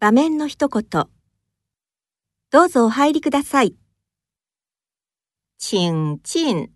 場面の一言。どうぞお入りください。请进。